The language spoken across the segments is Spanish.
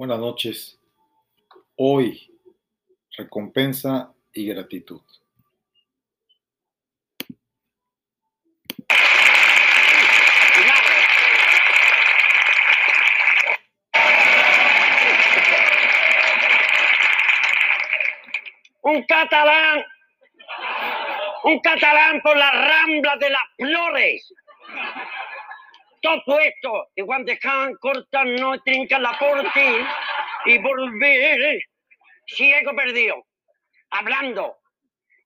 Buenas noches. Hoy, recompensa y gratitud. Un catalán, un catalán por las ramblas de las flores. Todo puesto, y cuando dejan cortan, no trincan la porti y volver ciego perdido, hablando.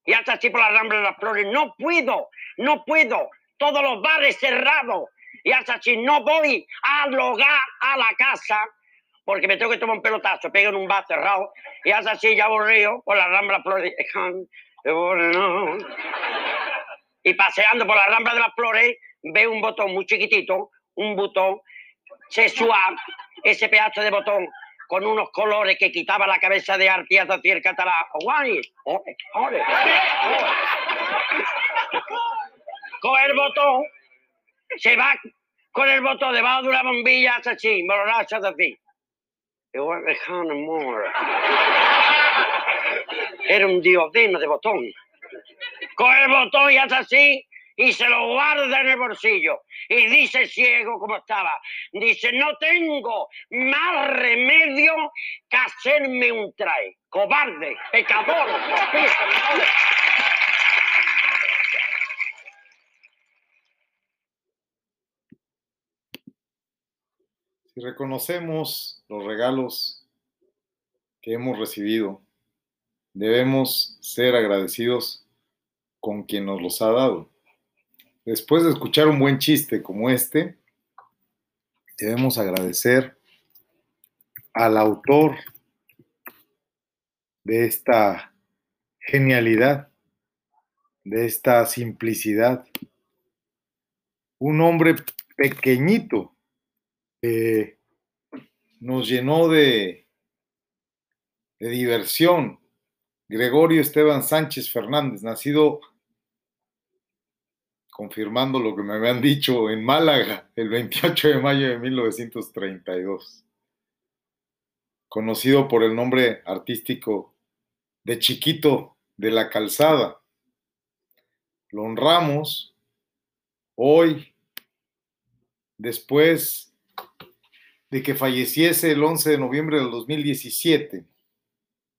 Y hasta así por las ramblas de las flores. No puedo, no puedo. Todos los bares cerrados. Y hasta así no voy al hogar, a la casa, porque me tengo que tomar un pelotazo, pego en un bar cerrado. Y hasta así ya aburrido por las ramblas de las flores. Y paseando por las ramblas de las flores, veo un botón muy chiquitito, un botón sexual, ese pedazo de botón con unos colores que quitaba la cabeza de Artiaz hacia el catalán. ¡Guay! ¡Ole, ole, el botón, se va con el botón debajo de una bombilla, hace así, me lo hace así. Era un diodeno de botón. Coge el botón y hace así, y se lo guarda en el bolsillo. Y dice ciego como estaba, dice, no tengo más remedio que hacerme un traje. Cobarde, pecador, Si reconocemos los regalos que hemos recibido, debemos ser agradecidos con quien nos los ha dado. Después de escuchar un buen chiste como este, debemos agradecer al autor de esta genialidad, de esta simplicidad. Un hombre pequeñito que nos llenó de, de diversión. Gregorio Esteban Sánchez Fernández, nacido confirmando lo que me habían dicho en Málaga el 28 de mayo de 1932. Conocido por el nombre artístico de Chiquito de la Calzada. Lo honramos hoy, después de que falleciese el 11 de noviembre del 2017.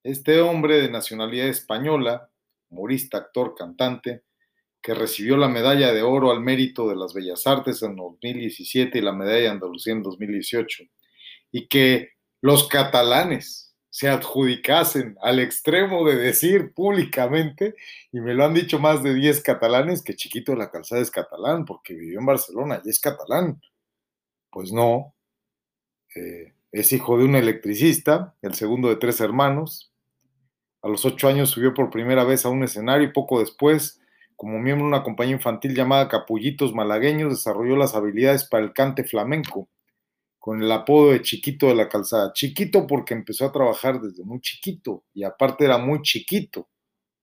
Este hombre de nacionalidad española, humorista, actor, cantante, que recibió la medalla de oro al mérito de las bellas artes en 2017 y la medalla de Andalucía en 2018, y que los catalanes se adjudicasen al extremo de decir públicamente, y me lo han dicho más de 10 catalanes, que Chiquito de la Calzada es catalán, porque vivió en Barcelona y es catalán. Pues no, eh, es hijo de un electricista, el segundo de tres hermanos. A los ocho años subió por primera vez a un escenario y poco después como miembro de una compañía infantil llamada Capullitos Malagueños, desarrolló las habilidades para el cante flamenco, con el apodo de Chiquito de la Calzada. Chiquito porque empezó a trabajar desde muy chiquito y aparte era muy chiquito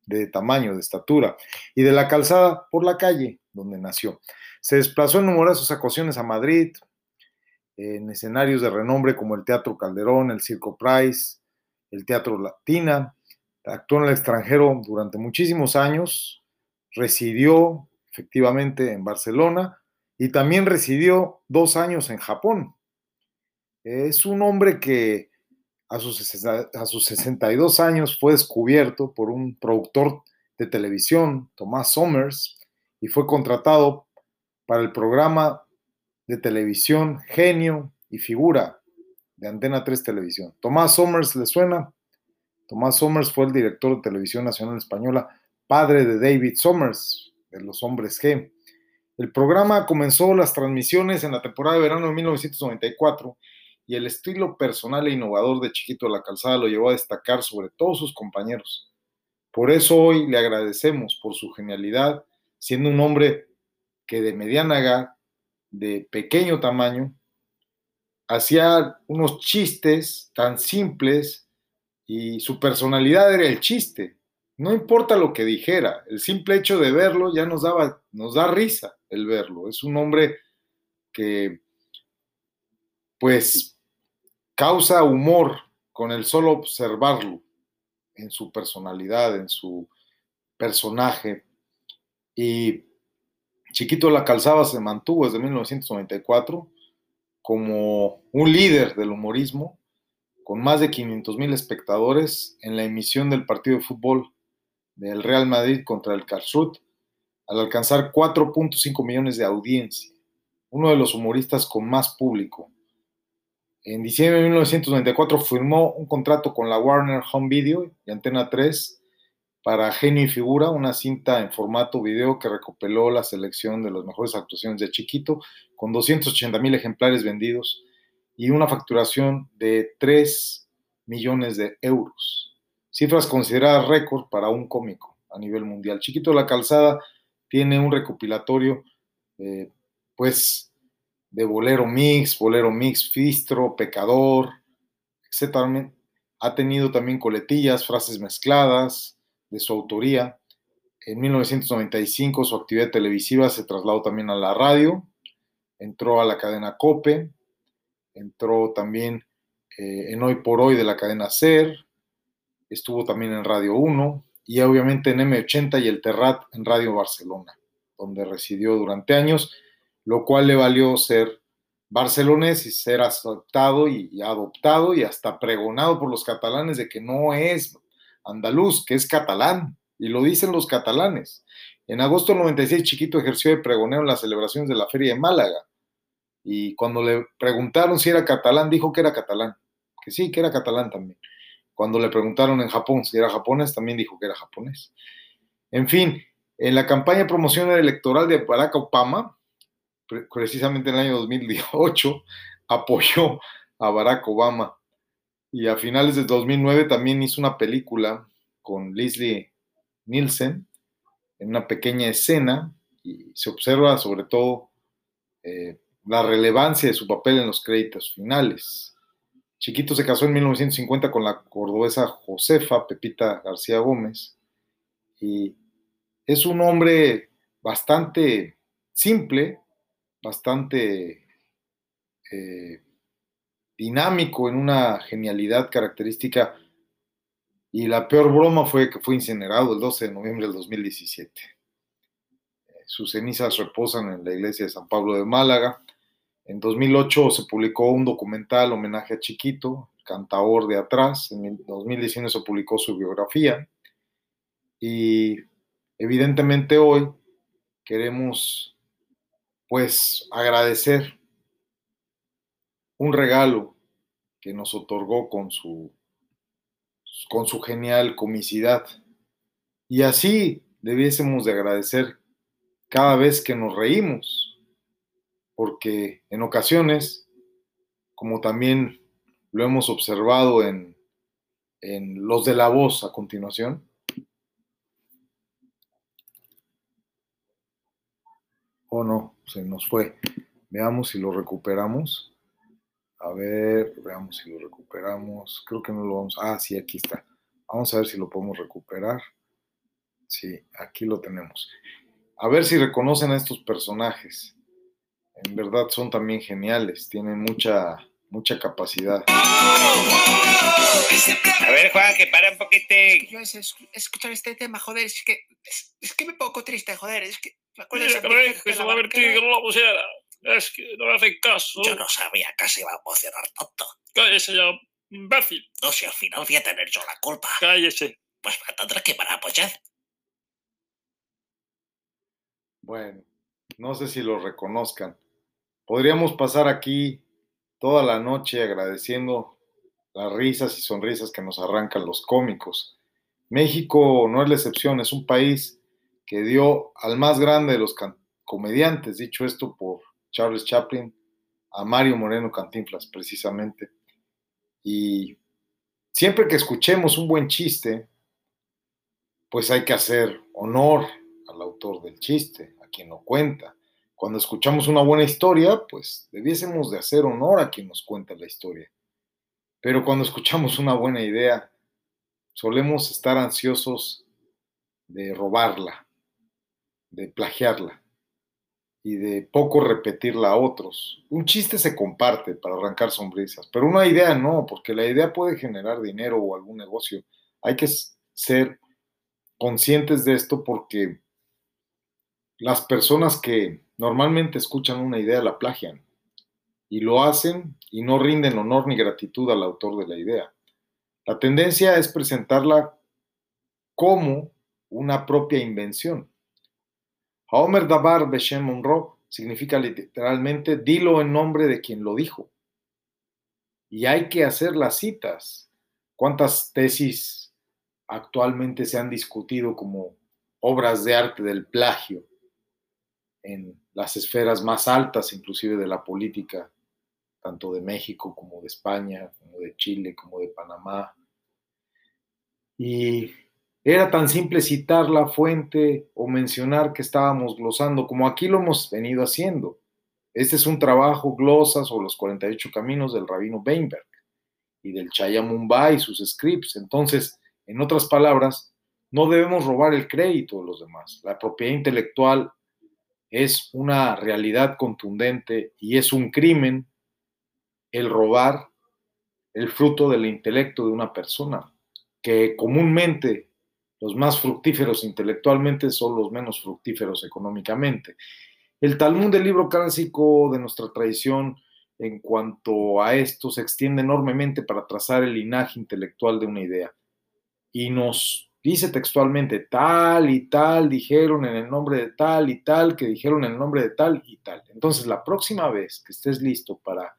de tamaño, de estatura, y de la calzada por la calle donde nació. Se desplazó en numerosas ocasiones a Madrid, en escenarios de renombre como el Teatro Calderón, el Circo Price, el Teatro Latina. Actuó en el extranjero durante muchísimos años, residió efectivamente en Barcelona y también residió dos años en Japón. Es un hombre que a sus, a sus 62 años fue descubierto por un productor de televisión, Tomás Somers, y fue contratado para el programa de televisión Genio y Figura de Antena 3 Televisión. Tomás Somers, ¿le suena? Tomás Somers fue el director de Televisión Nacional Española padre de David Somers, de los hombres G. El programa comenzó las transmisiones en la temporada de verano de 1994 y el estilo personal e innovador de Chiquito de la Calzada lo llevó a destacar sobre todos sus compañeros. Por eso hoy le agradecemos por su genialidad, siendo un hombre que de mediana edad, de pequeño tamaño, hacía unos chistes tan simples y su personalidad era el chiste. No importa lo que dijera, el simple hecho de verlo ya nos, daba, nos da risa el verlo. Es un hombre que, pues, causa humor con el solo observarlo en su personalidad, en su personaje. Y Chiquito la Calzada se mantuvo desde 1994 como un líder del humorismo, con más de 500 mil espectadores en la emisión del partido de fútbol del Real Madrid contra el Karlsruhe, al alcanzar 4.5 millones de audiencia, uno de los humoristas con más público. En diciembre de 1994 firmó un contrato con la Warner Home Video y Antena 3 para Genio y Figura, una cinta en formato video que recopiló la selección de las mejores actuaciones de Chiquito, con 280 mil ejemplares vendidos y una facturación de 3 millones de euros. Cifras consideradas récord para un cómico a nivel mundial. Chiquito la Calzada tiene un recopilatorio, eh, pues, de bolero mix, bolero mix, fistro, pecador, etc. Ha tenido también coletillas, frases mezcladas, de su autoría. En 1995 su actividad televisiva se trasladó también a la radio, entró a la cadena Cope, entró también eh, en Hoy por Hoy de la cadena SER, estuvo también en Radio 1 y obviamente en M80 y el Terrat en Radio Barcelona, donde residió durante años, lo cual le valió ser barcelonés y ser aceptado y adoptado y hasta pregonado por los catalanes de que no es andaluz, que es catalán, y lo dicen los catalanes. En agosto del 96, Chiquito ejerció de pregonero en las celebraciones de la Feria de Málaga. Y cuando le preguntaron si era catalán, dijo que era catalán. Que sí, que era catalán también. Cuando le preguntaron en Japón si era japonés, también dijo que era japonés. En fin, en la campaña promocional electoral de Barack Obama, precisamente en el año 2008, apoyó a Barack Obama y a finales de 2009 también hizo una película con Leslie Nielsen en una pequeña escena y se observa sobre todo eh, la relevancia de su papel en los créditos finales. Chiquito se casó en 1950 con la cordobesa Josefa Pepita García Gómez y es un hombre bastante simple, bastante eh, dinámico, en una genialidad característica. Y la peor broma fue que fue incinerado el 12 de noviembre del 2017. Eh, sus cenizas reposan en la iglesia de San Pablo de Málaga. En 2008 se publicó un documental homenaje a Chiquito, cantaor de atrás. En 2019 se publicó su biografía. Y evidentemente hoy queremos pues agradecer un regalo que nos otorgó con su, con su genial comicidad. Y así debiésemos de agradecer cada vez que nos reímos, porque en ocasiones, como también lo hemos observado en, en los de la voz a continuación, o no, se nos fue. Veamos si lo recuperamos. A ver, veamos si lo recuperamos. Creo que no lo vamos. Ah, sí, aquí está. Vamos a ver si lo podemos recuperar. Sí, aquí lo tenemos. A ver si reconocen a estos personajes. En verdad son también geniales. Tienen mucha, mucha capacidad. A ver, Juan, que para un poquito. Yo es, escuchar este tema, joder, es que, es, que me pongo triste, joder, es que... Me acuerdo de que se va a vertir, la pusiera. Es que no me hacen caso. Yo no sabía que se iba a emocionar tanto. Cállese ya, imbécil. No, si al final voy a tener yo la culpa. Cállese. Pues me tendré que para apoyar. Bueno, no sé si lo reconozcan. Podríamos pasar aquí toda la noche agradeciendo las risas y sonrisas que nos arrancan los cómicos. México no es la excepción, es un país que dio al más grande de los comediantes, dicho esto por Charles Chaplin, a Mario Moreno Cantinflas, precisamente. Y siempre que escuchemos un buen chiste, pues hay que hacer honor al autor del chiste, a quien lo cuenta. Cuando escuchamos una buena historia, pues debiésemos de hacer honor a quien nos cuenta la historia. Pero cuando escuchamos una buena idea, solemos estar ansiosos de robarla, de plagiarla. y de poco repetirla a otros. Un chiste se comparte para arrancar sonrisas, pero una idea no, porque la idea puede generar dinero o algún negocio. Hay que ser conscientes de esto porque las personas que normalmente escuchan una idea la plagian y lo hacen y no rinden honor ni gratitud al autor de la idea. La tendencia es presentarla como una propia invención. Homer Dabar Beshem Monroe significa literalmente dilo en nombre de quien lo dijo. Y hay que hacer las citas. ¿Cuántas tesis actualmente se han discutido como obras de arte del plagio en las esferas más altas, inclusive de la política, tanto de México como de España, como de Chile, como de Panamá? Y era tan simple citar la fuente o mencionar que estábamos glosando, como aquí lo hemos venido haciendo. Este es un trabajo glosa sobre los 48 caminos del rabino Weinberg y del Chaya Mumbai y sus scripts. Entonces, en otras palabras, no debemos robar el crédito de los demás. La propiedad intelectual es una realidad contundente y es un crimen el robar el fruto del intelecto de una persona, que comúnmente los más fructíferos intelectualmente son los menos fructíferos económicamente. El Talmud del libro clásico de nuestra tradición en cuanto a esto se extiende enormemente para trazar el linaje intelectual de una idea. Y nos dice textualmente, tal y tal dijeron en el nombre de tal y tal, que dijeron en el nombre de tal y tal. Entonces, la próxima vez que estés listo para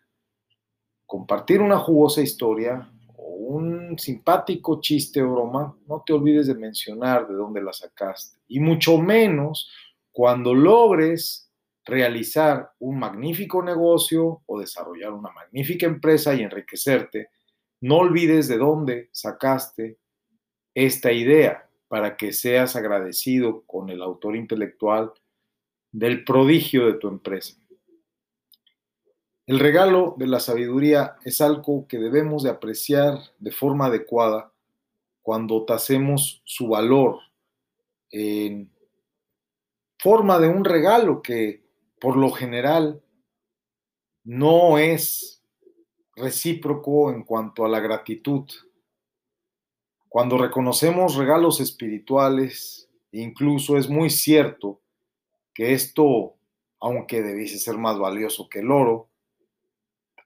compartir una jugosa historia, un simpático chiste o broma, no te olvides de mencionar de dónde la sacaste. Y mucho menos cuando logres realizar un magnífico negocio o desarrollar una magnífica empresa y enriquecerte, no olvides de dónde sacaste esta idea para que seas agradecido con el autor intelectual del prodigio de tu empresa. El regalo de la sabiduría es algo que debemos de apreciar de forma adecuada cuando tasemos su valor en forma de un regalo que por lo general no es recíproco en cuanto a la gratitud. Cuando reconocemos regalos espirituales, incluso es muy cierto que esto, aunque debiese ser más valioso que el oro,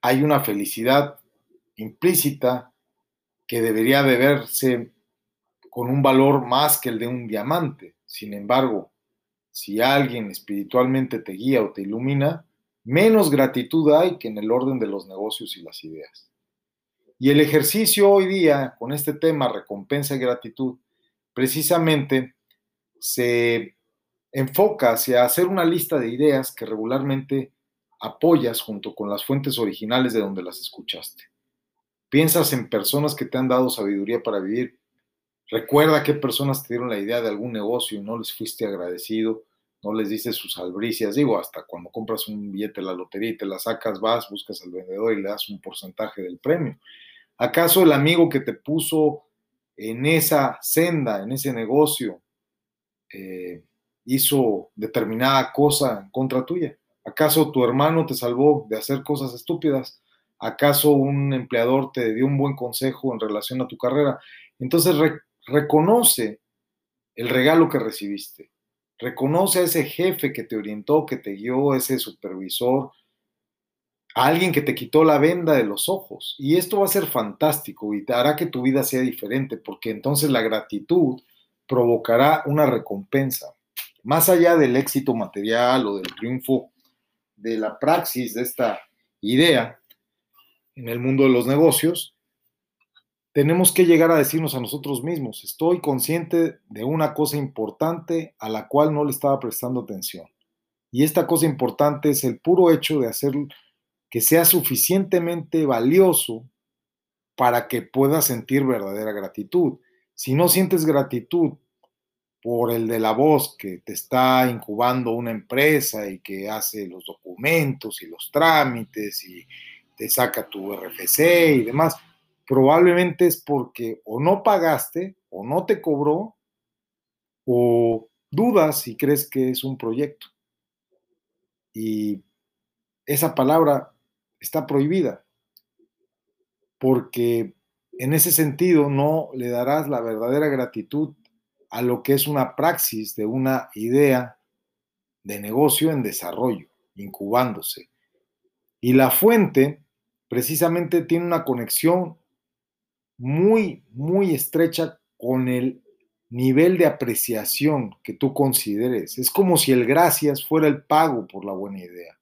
hay una felicidad implícita que debería de verse con un valor más que el de un diamante. Sin embargo, si alguien espiritualmente te guía o te ilumina, menos gratitud hay que en el orden de los negocios y las ideas. Y el ejercicio hoy día con este tema, recompensa y gratitud, precisamente se enfoca hacia hacer una lista de ideas que regularmente apoyas junto con las fuentes originales de donde las escuchaste. Piensas en personas que te han dado sabiduría para vivir. Recuerda qué personas te dieron la idea de algún negocio y no les fuiste agradecido, no les dices sus albricias. Digo, hasta cuando compras un billete de la lotería y te la sacas, vas, buscas al vendedor y le das un porcentaje del premio. ¿Acaso el amigo que te puso en esa senda, en ese negocio, eh, hizo determinada cosa en contra tuya? ¿Acaso tu hermano te salvó de hacer cosas estúpidas? ¿Acaso un empleador te dio un buen consejo en relación a tu carrera? Entonces reconoce el regalo que recibiste. Reconoce a ese jefe que te orientó, que te guió, ese supervisor, a alguien que te quitó la venda de los ojos. Y esto va a ser fantástico y te hará que tu vida sea diferente, porque entonces la gratitud provocará una recompensa. Más allá del éxito material o del triunfo de la praxis de esta idea en el mundo de los negocios, tenemos que llegar a decirnos a nosotros mismos, estoy consciente de una cosa importante a la cual no le estaba prestando atención. Y esta cosa importante es el puro hecho de hacer que sea suficientemente valioso para que puedas sentir verdadera gratitud. Si no sientes gratitud por el de la voz que te está incubando una empresa y que hace los documentos y los trámites y te saca tu RFC y demás, probablemente es porque o no pagaste o no te cobró o dudas si crees que es un proyecto. Y esa palabra está prohibida, porque en ese sentido no le darás la verdadera gratitud a lo que es una praxis de una idea de negocio en desarrollo, incubándose. Y la fuente precisamente tiene una conexión muy, muy estrecha con el nivel de apreciación que tú consideres. Es como si el gracias fuera el pago por la buena idea.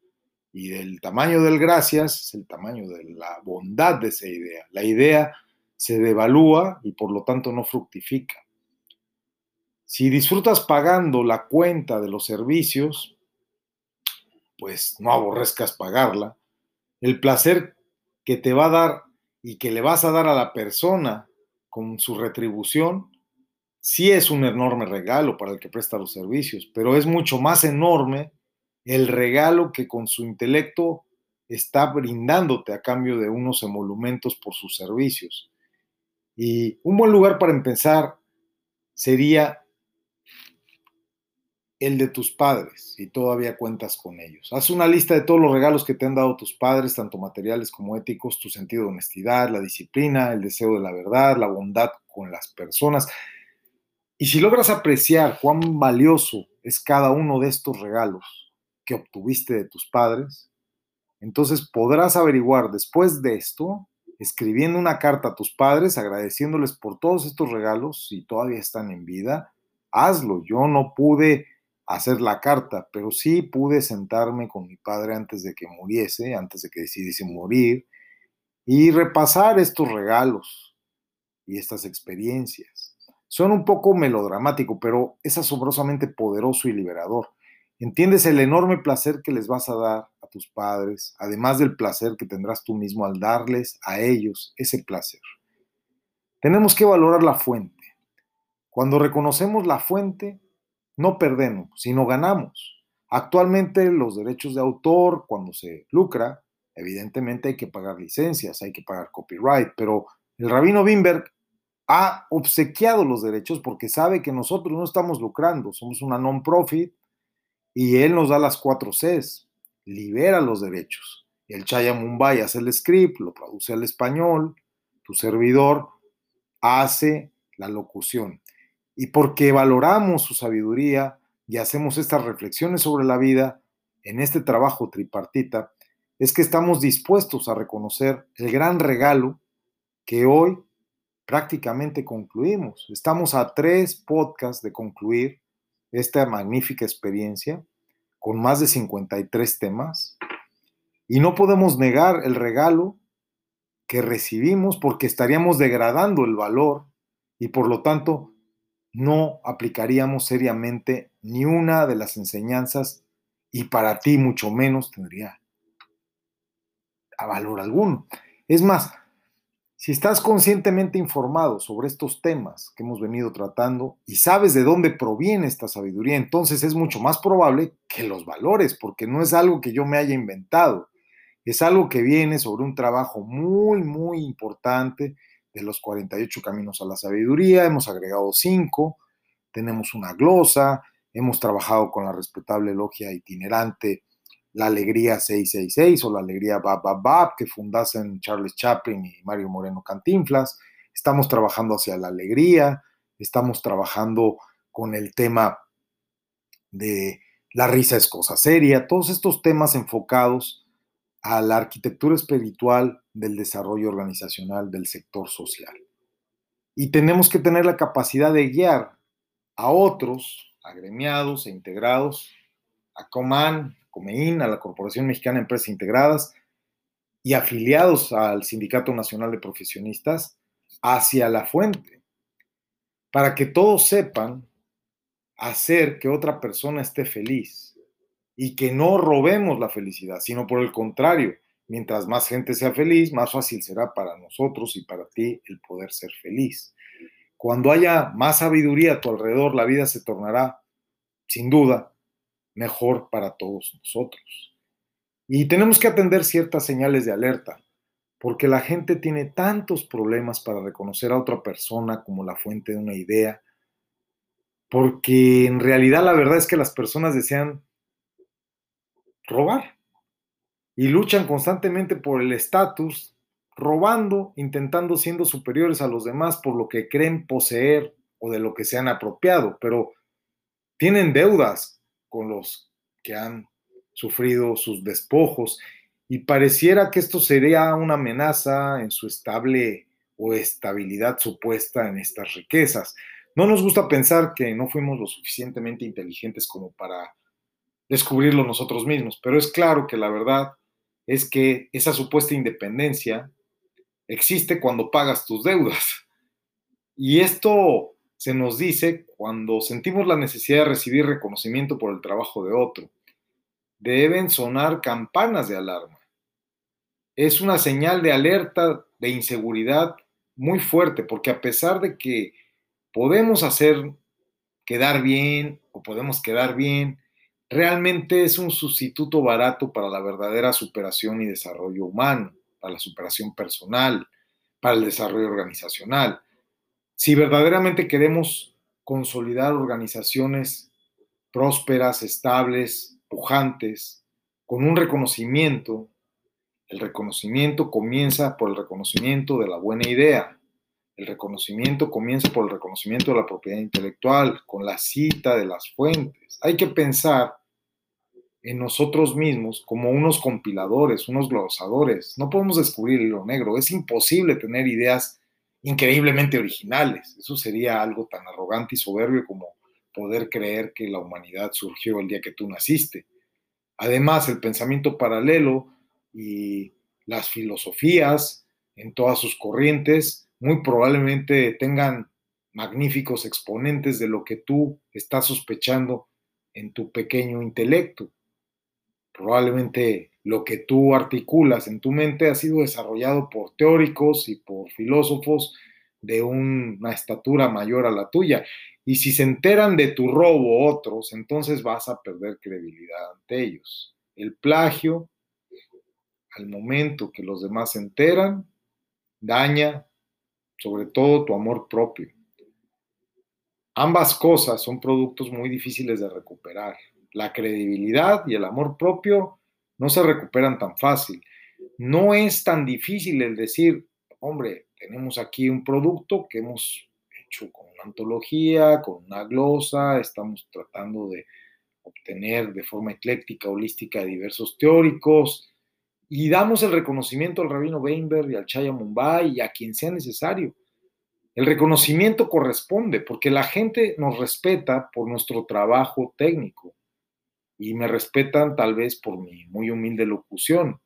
Y el tamaño del gracias es el tamaño de la bondad de esa idea. La idea se devalúa y por lo tanto no fructifica. Si disfrutas pagando la cuenta de los servicios, pues no aborrezcas pagarla. El placer que te va a dar y que le vas a dar a la persona con su retribución sí es un enorme regalo para el que presta los servicios, pero es mucho más enorme el regalo que con su intelecto está brindándote a cambio de unos emolumentos por sus servicios. Y un buen lugar para empezar sería el de tus padres, si todavía cuentas con ellos. Haz una lista de todos los regalos que te han dado tus padres, tanto materiales como éticos, tu sentido de honestidad, la disciplina, el deseo de la verdad, la bondad con las personas. Y si logras apreciar cuán valioso es cada uno de estos regalos que obtuviste de tus padres, entonces podrás averiguar después de esto, escribiendo una carta a tus padres agradeciéndoles por todos estos regalos, si todavía están en vida, hazlo. Yo no pude hacer la carta, pero sí pude sentarme con mi padre antes de que muriese, antes de que decidiese morir, y repasar estos regalos y estas experiencias. Son un poco melodramático, pero es asombrosamente poderoso y liberador. Entiendes el enorme placer que les vas a dar a tus padres, además del placer que tendrás tú mismo al darles a ellos ese placer. Tenemos que valorar la fuente. Cuando reconocemos la fuente, no perdemos, sino ganamos. Actualmente los derechos de autor, cuando se lucra, evidentemente hay que pagar licencias, hay que pagar copyright, pero el rabino Wimberg ha obsequiado los derechos porque sabe que nosotros no estamos lucrando, somos una non-profit y él nos da las cuatro Cs, libera los derechos. El Chaya Mumbai hace el script, lo traduce al español, tu servidor hace la locución. Y porque valoramos su sabiduría y hacemos estas reflexiones sobre la vida en este trabajo tripartita, es que estamos dispuestos a reconocer el gran regalo que hoy prácticamente concluimos. Estamos a tres podcasts de concluir esta magnífica experiencia con más de 53 temas y no podemos negar el regalo que recibimos porque estaríamos degradando el valor y por lo tanto no aplicaríamos seriamente ni una de las enseñanzas y para ti mucho menos tendría a valor alguno. Es más, si estás conscientemente informado sobre estos temas que hemos venido tratando y sabes de dónde proviene esta sabiduría, entonces es mucho más probable que los valores, porque no es algo que yo me haya inventado, es algo que viene sobre un trabajo muy, muy importante de los 48 caminos a la sabiduría, hemos agregado 5, tenemos una glosa, hemos trabajado con la respetable logia itinerante la Alegría 666 o La Alegría Bab Bab Bab que fundasen Charles Chaplin y Mario Moreno Cantinflas. Estamos trabajando hacia la alegría, estamos trabajando con el tema de la risa es cosa seria, todos estos temas enfocados a la arquitectura espiritual del desarrollo organizacional del sector social. Y tenemos que tener la capacidad de guiar a otros agremiados e integrados, a Coman, Comeín, a la Corporación Mexicana de Empresas Integradas y afiliados al Sindicato Nacional de Profesionistas hacia la fuente, para que todos sepan hacer que otra persona esté feliz y que no robemos la felicidad, sino por el contrario, mientras más gente sea feliz, más fácil será para nosotros y para ti el poder ser feliz. Cuando haya más sabiduría a tu alrededor, la vida se tornará, sin duda, mejor para todos nosotros. Y tenemos que atender ciertas señales de alerta, porque la gente tiene tantos problemas para reconocer a otra persona como la fuente de una idea, porque en realidad la verdad es que las personas desean robar. Y luchan constantemente por el estatus, robando, intentando siendo superiores a los demás por lo que creen poseer o de lo que se han apropiado, pero tienen deudas con los que han sufrido sus despojos y pareciera que esto sería una amenaza en su estable o estabilidad supuesta en estas riquezas. No nos gusta pensar que no fuimos lo suficientemente inteligentes como para descubrirlo nosotros mismos, pero es claro que la verdad es que esa supuesta independencia existe cuando pagas tus deudas. Y esto se nos dice cuando sentimos la necesidad de recibir reconocimiento por el trabajo de otro. Deben sonar campanas de alarma. Es una señal de alerta, de inseguridad muy fuerte, porque a pesar de que podemos hacer quedar bien o podemos quedar bien, realmente es un sustituto barato para la verdadera superación y desarrollo humano, para la superación personal, para el desarrollo organizacional. Si verdaderamente queremos consolidar organizaciones prósperas, estables, pujantes, con un reconocimiento, el reconocimiento comienza por el reconocimiento de la buena idea. El reconocimiento comienza por el reconocimiento de la propiedad intelectual, con la cita de las fuentes. Hay que pensar en nosotros mismos como unos compiladores, unos glosadores. No podemos descubrir el hilo negro. Es imposible tener ideas increíblemente originales. Eso sería algo tan arrogante y soberbio como poder creer que la humanidad surgió el día que tú naciste. Además, el pensamiento paralelo y las filosofías en todas sus corrientes muy probablemente tengan magníficos exponentes de lo que tú estás sospechando en tu pequeño intelecto. Probablemente lo que tú articulas en tu mente ha sido desarrollado por teóricos y por filósofos de una estatura mayor a la tuya. Y si se enteran de tu robo otros, entonces vas a perder credibilidad ante ellos. El plagio, al momento que los demás se enteran, daña sobre todo tu amor propio. Ambas cosas son productos muy difíciles de recuperar la credibilidad y el amor propio no se recuperan tan fácil. No es tan difícil el decir, hombre, tenemos aquí un producto que hemos hecho con una antología, con una glosa, estamos tratando de obtener de forma ecléctica, holística, diversos teóricos, y damos el reconocimiento al rabino Weinberg y al Chaya Mumbai y a quien sea necesario. El reconocimiento corresponde porque la gente nos respeta por nuestro trabajo técnico y me respetan tal vez por mi muy humilde locución.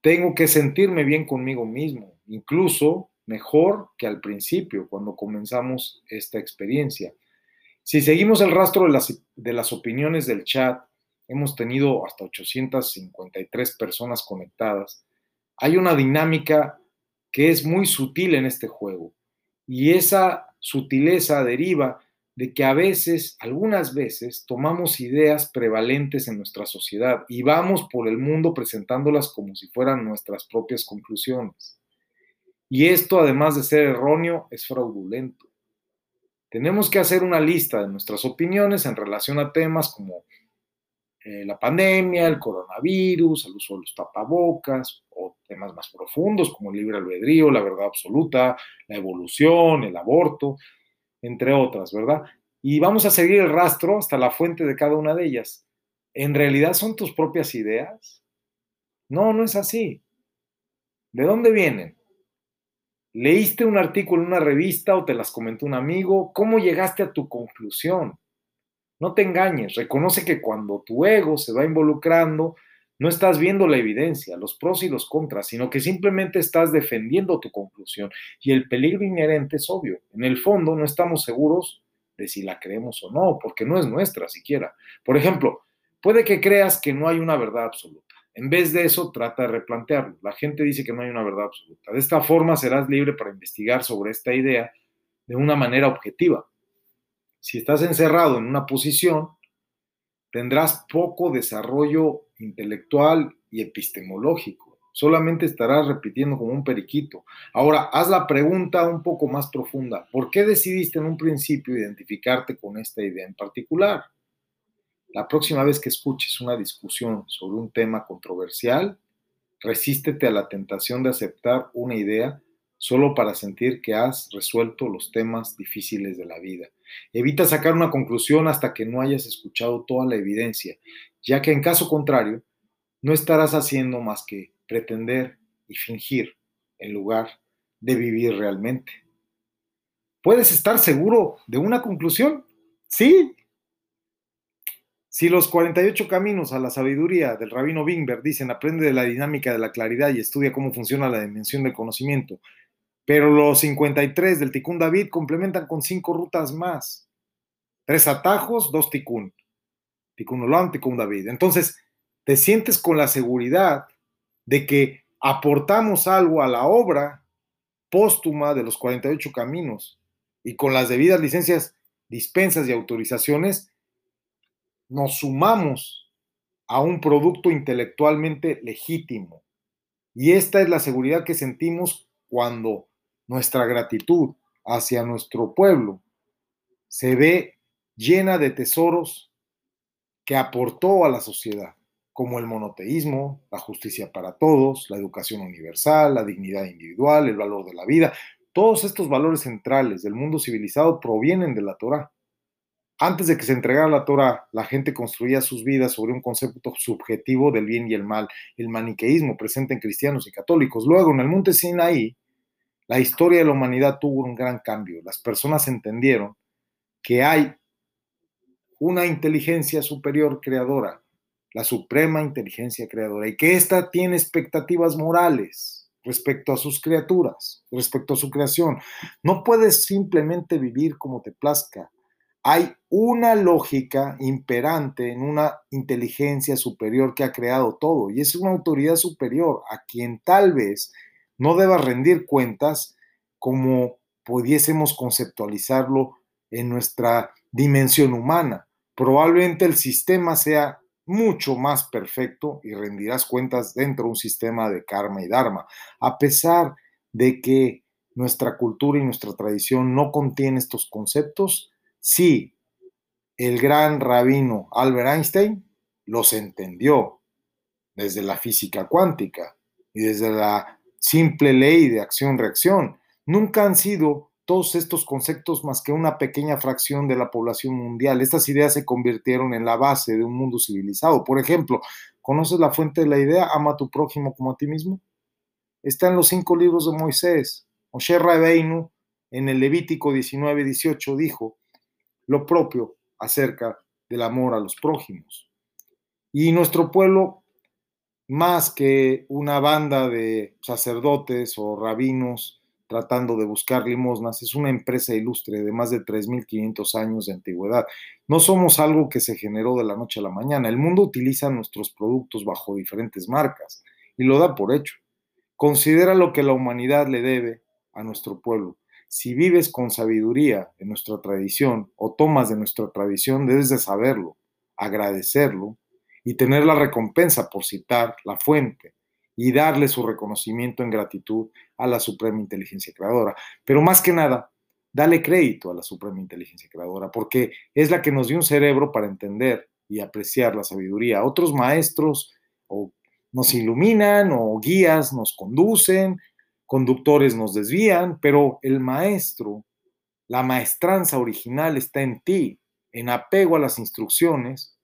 Tengo que sentirme bien conmigo mismo, incluso mejor que al principio, cuando comenzamos esta experiencia. Si seguimos el rastro de las, de las opiniones del chat, hemos tenido hasta 853 personas conectadas. Hay una dinámica que es muy sutil en este juego y esa sutileza deriva de que a veces, algunas veces, tomamos ideas prevalentes en nuestra sociedad y vamos por el mundo presentándolas como si fueran nuestras propias conclusiones. Y esto, además de ser erróneo, es fraudulento. Tenemos que hacer una lista de nuestras opiniones en relación a temas como eh, la pandemia, el coronavirus, el uso de los tapabocas o temas más profundos como el libre albedrío, la verdad absoluta, la evolución, el aborto entre otras, ¿verdad? Y vamos a seguir el rastro hasta la fuente de cada una de ellas. ¿En realidad son tus propias ideas? No, no es así. ¿De dónde vienen? ¿Leíste un artículo en una revista o te las comentó un amigo? ¿Cómo llegaste a tu conclusión? No te engañes, reconoce que cuando tu ego se va involucrando, no estás viendo la evidencia, los pros y los contras, sino que simplemente estás defendiendo tu conclusión. Y el peligro inherente es obvio. En el fondo no estamos seguros de si la creemos o no, porque no es nuestra siquiera. Por ejemplo, puede que creas que no hay una verdad absoluta. En vez de eso, trata de replantearlo. La gente dice que no hay una verdad absoluta. De esta forma serás libre para investigar sobre esta idea de una manera objetiva. Si estás encerrado en una posición, tendrás poco desarrollo intelectual y epistemológico. Solamente estarás repitiendo como un periquito. Ahora, haz la pregunta un poco más profunda. ¿Por qué decidiste en un principio identificarte con esta idea en particular? La próxima vez que escuches una discusión sobre un tema controversial, resístete a la tentación de aceptar una idea solo para sentir que has resuelto los temas difíciles de la vida. Evita sacar una conclusión hasta que no hayas escuchado toda la evidencia, ya que en caso contrario, no estarás haciendo más que pretender y fingir en lugar de vivir realmente. ¿Puedes estar seguro de una conclusión? Sí. Si los 48 caminos a la sabiduría del rabino Wingberg dicen aprende de la dinámica de la claridad y estudia cómo funciona la dimensión del conocimiento, pero los 53 del Tikkun David complementan con cinco rutas más. Tres atajos, dos Tikkun. Tikkun Olam, David. Entonces, te sientes con la seguridad de que aportamos algo a la obra póstuma de los 48 caminos y con las debidas licencias, dispensas y autorizaciones, nos sumamos a un producto intelectualmente legítimo. Y esta es la seguridad que sentimos cuando nuestra gratitud hacia nuestro pueblo se ve llena de tesoros que aportó a la sociedad, como el monoteísmo, la justicia para todos, la educación universal, la dignidad individual, el valor de la vida. Todos estos valores centrales del mundo civilizado provienen de la Torah. Antes de que se entregara la Torah, la gente construía sus vidas sobre un concepto subjetivo del bien y el mal, el maniqueísmo presente en cristianos y católicos. Luego, en el monte Sinaí, la historia de la humanidad tuvo un gran cambio. Las personas entendieron que hay una inteligencia superior creadora, la suprema inteligencia creadora, y que ésta tiene expectativas morales respecto a sus criaturas, respecto a su creación. No puedes simplemente vivir como te plazca. Hay una lógica imperante en una inteligencia superior que ha creado todo, y es una autoridad superior a quien tal vez no deba rendir cuentas como pudiésemos conceptualizarlo en nuestra dimensión humana. Probablemente el sistema sea mucho más perfecto y rendirás cuentas dentro de un sistema de karma y dharma, a pesar de que nuestra cultura y nuestra tradición no contiene estos conceptos, sí, el gran rabino Albert Einstein los entendió desde la física cuántica y desde la simple ley de acción-reacción. Nunca han sido todos estos conceptos más que una pequeña fracción de la población mundial. Estas ideas se convirtieron en la base de un mundo civilizado. Por ejemplo, ¿conoces la fuente de la idea? Ama a tu prójimo como a ti mismo. Está en los cinco libros de Moisés. Moshe Rabbeinu, en el Levítico 19, 18, dijo lo propio acerca del amor a los prójimos. Y nuestro pueblo más que una banda de sacerdotes o rabinos tratando de buscar limosnas, es una empresa ilustre de más de 3.500 años de antigüedad. No somos algo que se generó de la noche a la mañana. El mundo utiliza nuestros productos bajo diferentes marcas y lo da por hecho. Considera lo que la humanidad le debe a nuestro pueblo. Si vives con sabiduría en nuestra tradición o tomas de nuestra tradición, debes de saberlo, agradecerlo y tener la recompensa por citar la fuente y darle su reconocimiento en gratitud a la Suprema Inteligencia Creadora. Pero más que nada, dale crédito a la Suprema Inteligencia Creadora, porque es la que nos dio un cerebro para entender y apreciar la sabiduría. Otros maestros o nos iluminan o guías nos conducen, conductores nos desvían, pero el maestro, la maestranza original está en ti, en apego a las instrucciones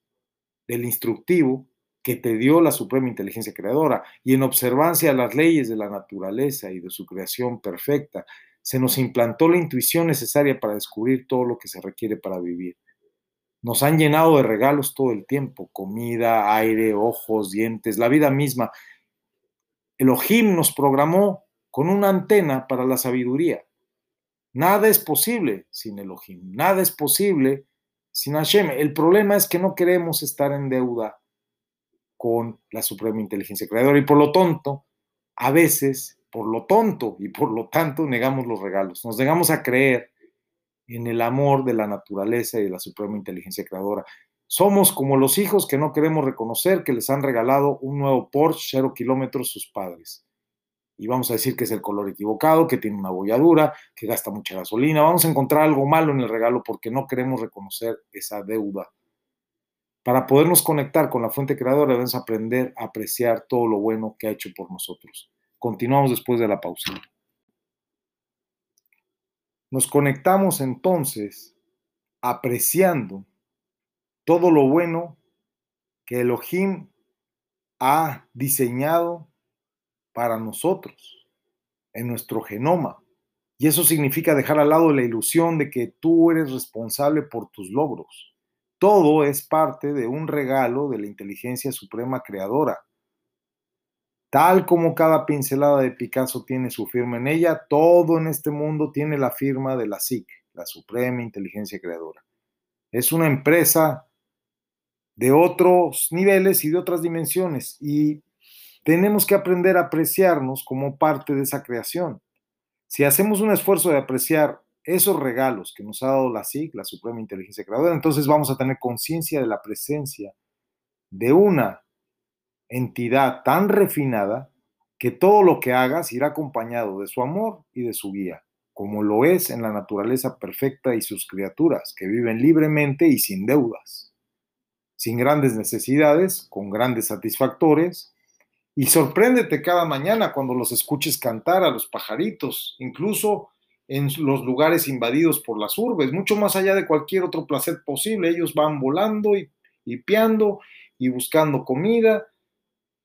del instructivo que te dio la Suprema Inteligencia Creadora y en observancia a las leyes de la naturaleza y de su creación perfecta, se nos implantó la intuición necesaria para descubrir todo lo que se requiere para vivir. Nos han llenado de regalos todo el tiempo, comida, aire, ojos, dientes, la vida misma. Elohim nos programó con una antena para la sabiduría. Nada es posible sin Elohim, nada es posible sin Hashem. El problema es que no queremos estar en deuda con la Suprema Inteligencia Creadora y por lo tonto, a veces, por lo tonto y por lo tanto, negamos los regalos. Nos negamos a creer en el amor de la naturaleza y de la Suprema Inteligencia Creadora. Somos como los hijos que no queremos reconocer que les han regalado un nuevo Porsche cero kilómetros sus padres y vamos a decir que es el color equivocado, que tiene una bolladura, que gasta mucha gasolina. Vamos a encontrar algo malo en el regalo porque no queremos reconocer esa deuda. Para podernos conectar con la fuente creadora debemos aprender a apreciar todo lo bueno que ha hecho por nosotros. Continuamos después de la pausa. Nos conectamos entonces apreciando todo lo bueno que Elohim ha diseñado para nosotros en nuestro genoma. Y eso significa dejar al lado la ilusión de que tú eres responsable por tus logros. Todo es parte de un regalo de la inteligencia suprema creadora. Tal como cada pincelada de Picasso tiene su firma en ella, todo en este mundo tiene la firma de la SIC, la Suprema Inteligencia Creadora. Es una empresa de otros niveles y de otras dimensiones y tenemos que aprender a apreciarnos como parte de esa creación. Si hacemos un esfuerzo de apreciar esos regalos que nos ha dado la SIG, la Suprema Inteligencia Creadora, entonces vamos a tener conciencia de la presencia de una entidad tan refinada que todo lo que hagas irá acompañado de su amor y de su guía, como lo es en la naturaleza perfecta y sus criaturas, que viven libremente y sin deudas, sin grandes necesidades, con grandes satisfactores, y sorpréndete cada mañana cuando los escuches cantar a los pajaritos, incluso en los lugares invadidos por las urbes, mucho más allá de cualquier otro placer posible. Ellos van volando y, y piando y buscando comida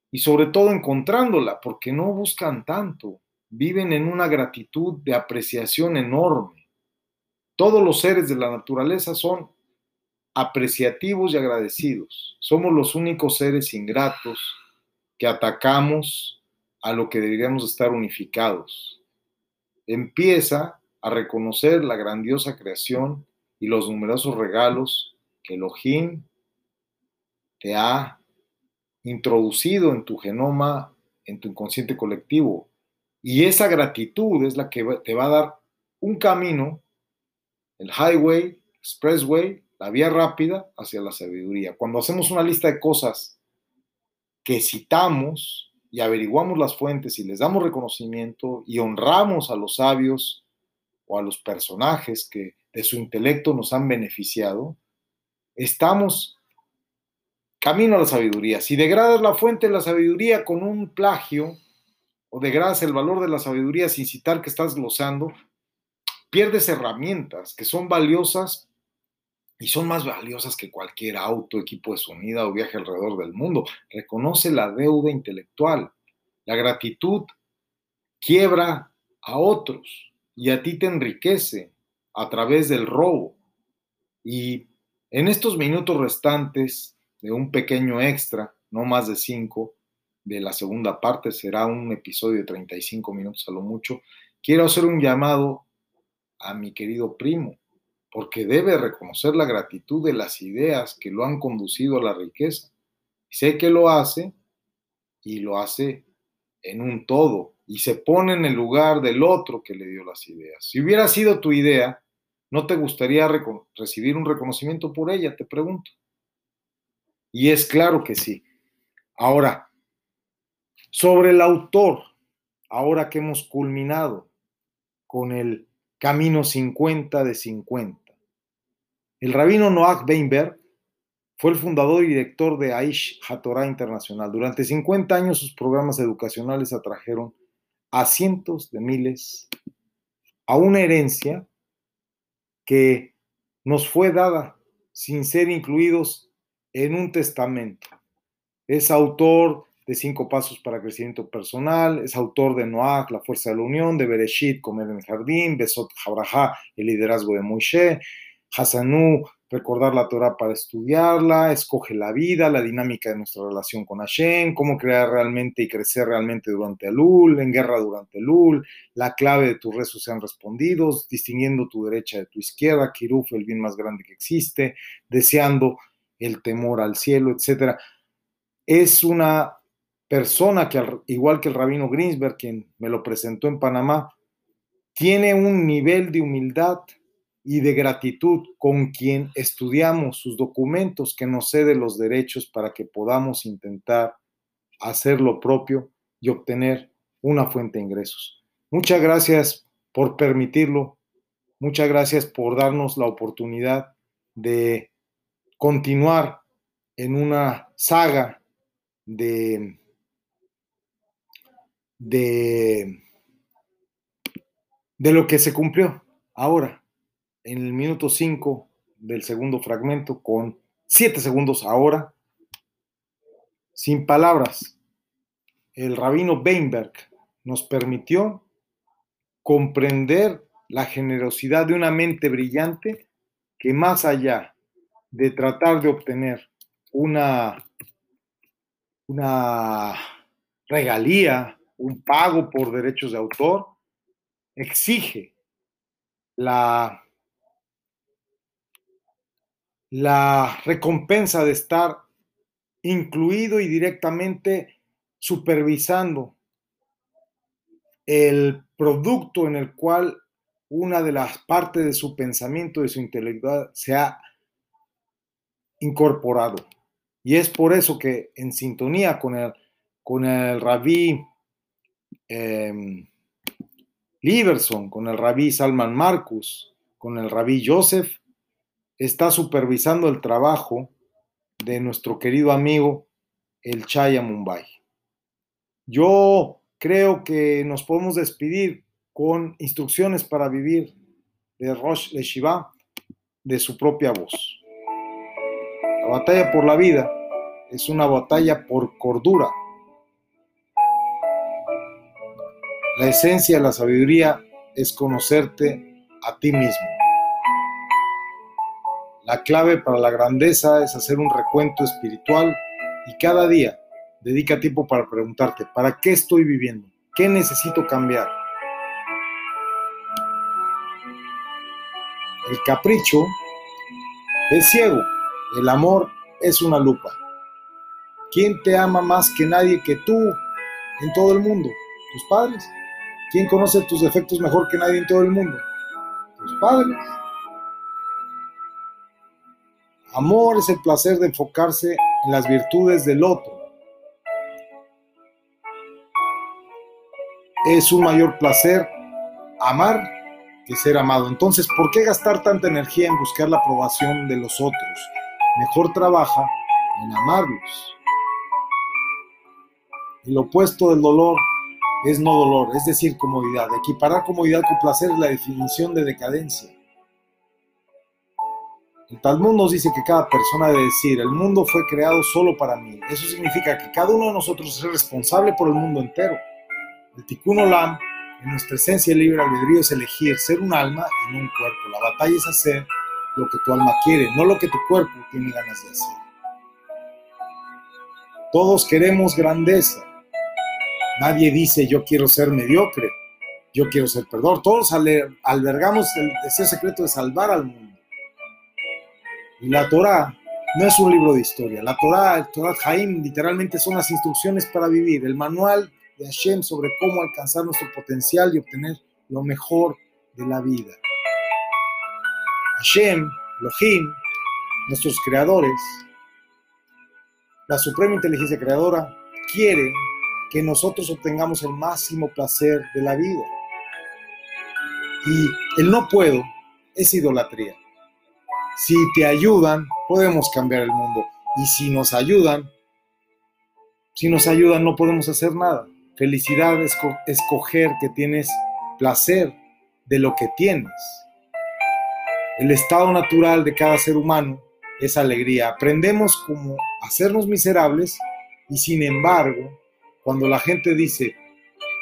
y sobre todo encontrándola, porque no buscan tanto, viven en una gratitud de apreciación enorme. Todos los seres de la naturaleza son apreciativos y agradecidos. Somos los únicos seres ingratos que atacamos a lo que deberíamos estar unificados. Empieza a reconocer la grandiosa creación y los numerosos regalos que Elohim te ha introducido en tu genoma, en tu inconsciente colectivo. Y esa gratitud es la que te va a dar un camino, el highway, expressway, la vía rápida hacia la sabiduría. Cuando hacemos una lista de cosas que citamos y averiguamos las fuentes y les damos reconocimiento y honramos a los sabios o a los personajes que de su intelecto nos han beneficiado, estamos camino a la sabiduría. Si degradas la fuente de la sabiduría con un plagio o degradas el valor de la sabiduría sin citar que estás glosando, pierdes herramientas que son valiosas y son más valiosas que cualquier auto, equipo de sonido o viaje alrededor del mundo. Reconoce la deuda intelectual. La gratitud quiebra a otros y a ti te enriquece a través del robo. Y en estos minutos restantes de un pequeño extra, no más de cinco, de la segunda parte, será un episodio de 35 minutos a lo mucho, quiero hacer un llamado a mi querido primo, porque debe reconocer la gratitud de las ideas que lo han conducido a la riqueza. Sé que lo hace y lo hace en un todo y se pone en el lugar del otro que le dio las ideas. Si hubiera sido tu idea, ¿no te gustaría recibir un reconocimiento por ella? Te pregunto. Y es claro que sí. Ahora, sobre el autor, ahora que hemos culminado con el Camino 50 de 50. El rabino Noach Weinberg fue el fundador y director de Aish HaTorah Internacional. Durante 50 años sus programas educacionales atrajeron a cientos de miles a una herencia que nos fue dada sin ser incluidos en un testamento. Es autor de Cinco Pasos para Crecimiento Personal, es autor de Noach, La Fuerza de la Unión, de Bereshit, Comer en el Jardín, Besot Jabraja, El Liderazgo de Moisés, Hasanú, Recordar la Torah para estudiarla, Escoge la Vida, la dinámica de nuestra relación con Hashem, cómo crear realmente y crecer realmente durante Elul, en guerra durante Elul, la clave de tus rezos sean respondidos, distinguiendo tu derecha de tu izquierda, Kiruf, el bien más grande que existe, deseando el temor al cielo, etc. Es una persona que, igual que el rabino Greensberg, quien me lo presentó en Panamá, tiene un nivel de humildad y de gratitud con quien estudiamos sus documentos que nos cede los derechos para que podamos intentar hacer lo propio y obtener una fuente de ingresos. Muchas gracias por permitirlo. Muchas gracias por darnos la oportunidad de continuar en una saga de, de, de lo que se cumplió ahora, en el minuto 5 del segundo fragmento, con 7 segundos ahora, sin palabras. El rabino Weinberg nos permitió comprender la generosidad de una mente brillante que más allá de tratar de obtener una, una regalía, un pago por derechos de autor, exige la, la recompensa de estar incluido y directamente supervisando el producto en el cual una de las partes de su pensamiento, de su intelectual, se ha incorporado. Y es por eso que en sintonía con el, con el rabí eh, Liberson, con el rabí Salman Marcus, con el rabí Joseph, está supervisando el trabajo de nuestro querido amigo el Chaya Mumbai. Yo creo que nos podemos despedir con instrucciones para vivir de Rosh Leshiva de su propia voz. La batalla por la vida es una batalla por cordura. La esencia de la sabiduría es conocerte a ti mismo. La clave para la grandeza es hacer un recuento espiritual y cada día dedica tiempo para preguntarte, ¿para qué estoy viviendo? ¿Qué necesito cambiar? El capricho es ciego, el amor es una lupa. ¿Quién te ama más que nadie que tú en todo el mundo? ¿Tus padres? ¿Quién conoce tus defectos mejor que nadie en todo el mundo? Tus padres. Amor es el placer de enfocarse en las virtudes del otro. Es un mayor placer amar que ser amado. Entonces, ¿por qué gastar tanta energía en buscar la aprobación de los otros? Mejor trabaja en amarlos. El opuesto del dolor es no dolor, es decir, comodidad. Equiparar comodidad con placer es la definición de decadencia. El Talmud nos dice que cada persona debe decir, el mundo fue creado solo para mí. Eso significa que cada uno de nosotros es responsable por el mundo entero. El Tikkun Olam, en nuestra esencia libre albedrío, es elegir ser un alma y no un cuerpo. La batalla es hacer lo que tu alma quiere, no lo que tu cuerpo tiene ganas de hacer. Todos queremos grandeza. Nadie dice yo quiero ser mediocre, yo quiero ser perdedor. Todos albergamos el secreto de salvar al mundo. Y la Torah no es un libro de historia. La Torah, el Torah Haim, literalmente son las instrucciones para vivir, el manual de Hashem sobre cómo alcanzar nuestro potencial y obtener lo mejor de la vida. Hashem, Elohim, nuestros creadores, la suprema inteligencia creadora, quiere que nosotros obtengamos el máximo placer de la vida. Y el no puedo es idolatría. Si te ayudan, podemos cambiar el mundo. Y si nos ayudan, si nos ayudan, no podemos hacer nada. Felicidad es escoger que tienes placer de lo que tienes. El estado natural de cada ser humano es alegría. Aprendemos cómo hacernos miserables y sin embargo, cuando la gente dice,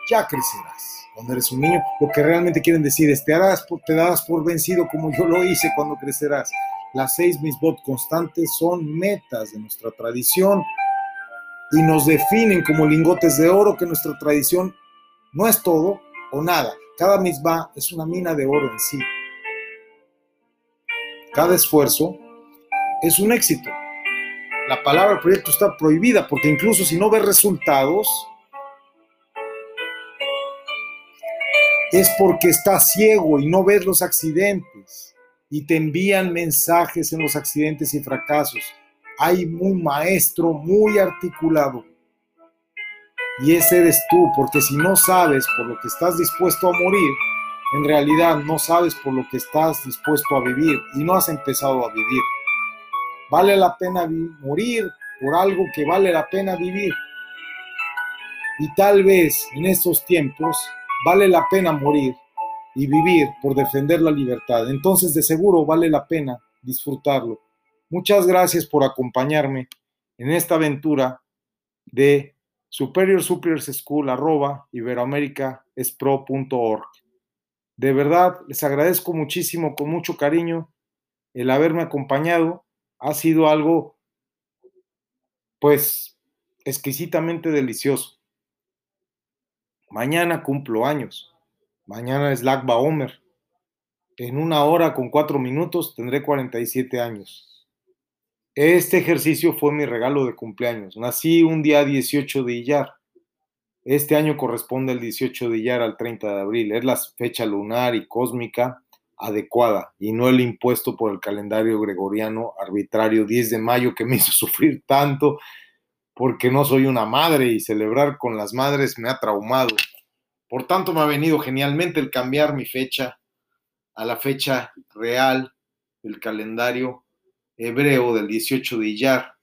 ya crecerás, cuando eres un niño, lo que realmente quieren decir es, te, harás, te darás por vencido como yo lo hice cuando crecerás. Las seis misbot constantes son metas de nuestra tradición y nos definen como lingotes de oro que nuestra tradición no es todo o nada. Cada misma es una mina de oro en sí. Cada esfuerzo es un éxito. La palabra proyecto está prohibida porque incluso si no ves resultados, es porque estás ciego y no ves los accidentes y te envían mensajes en los accidentes y fracasos. Hay un maestro muy articulado. Y ese eres tú, porque si no sabes por lo que estás dispuesto a morir, en realidad no sabes por lo que estás dispuesto a vivir y no has empezado a vivir. Vale la pena morir por algo que vale la pena vivir. Y tal vez en estos tiempos vale la pena morir y vivir por defender la libertad. Entonces de seguro vale la pena disfrutarlo. Muchas gracias por acompañarme en esta aventura de Superior Superiors School arroba iberoamericaespro.org. De verdad, les agradezco muchísimo, con mucho cariño, el haberme acompañado. Ha sido algo, pues, exquisitamente delicioso. Mañana cumplo años. Mañana es Lag Baomer. En una hora con cuatro minutos tendré 47 años. Este ejercicio fue mi regalo de cumpleaños. Nací un día 18 de Iyar. Este año corresponde el 18 de Iyar al 30 de abril. Es la fecha lunar y cósmica adecuada y no el impuesto por el calendario gregoriano arbitrario 10 de mayo que me hizo sufrir tanto porque no soy una madre y celebrar con las madres me ha traumado. Por tanto, me ha venido genialmente el cambiar mi fecha a la fecha real del calendario hebreo del 18 de Iyar.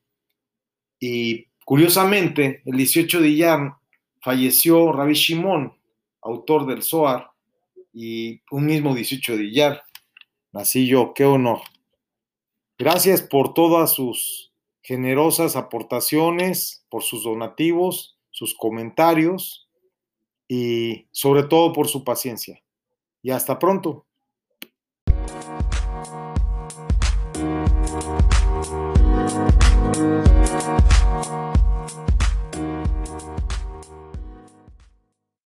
Y curiosamente, el 18 de Iyar falleció Rabbi Shimon, autor del Zohar, y un mismo 18 de Iyar nací yo. Qué honor. Gracias por todas sus generosas aportaciones, por sus donativos, sus comentarios y sobre todo por su paciencia. Y hasta pronto.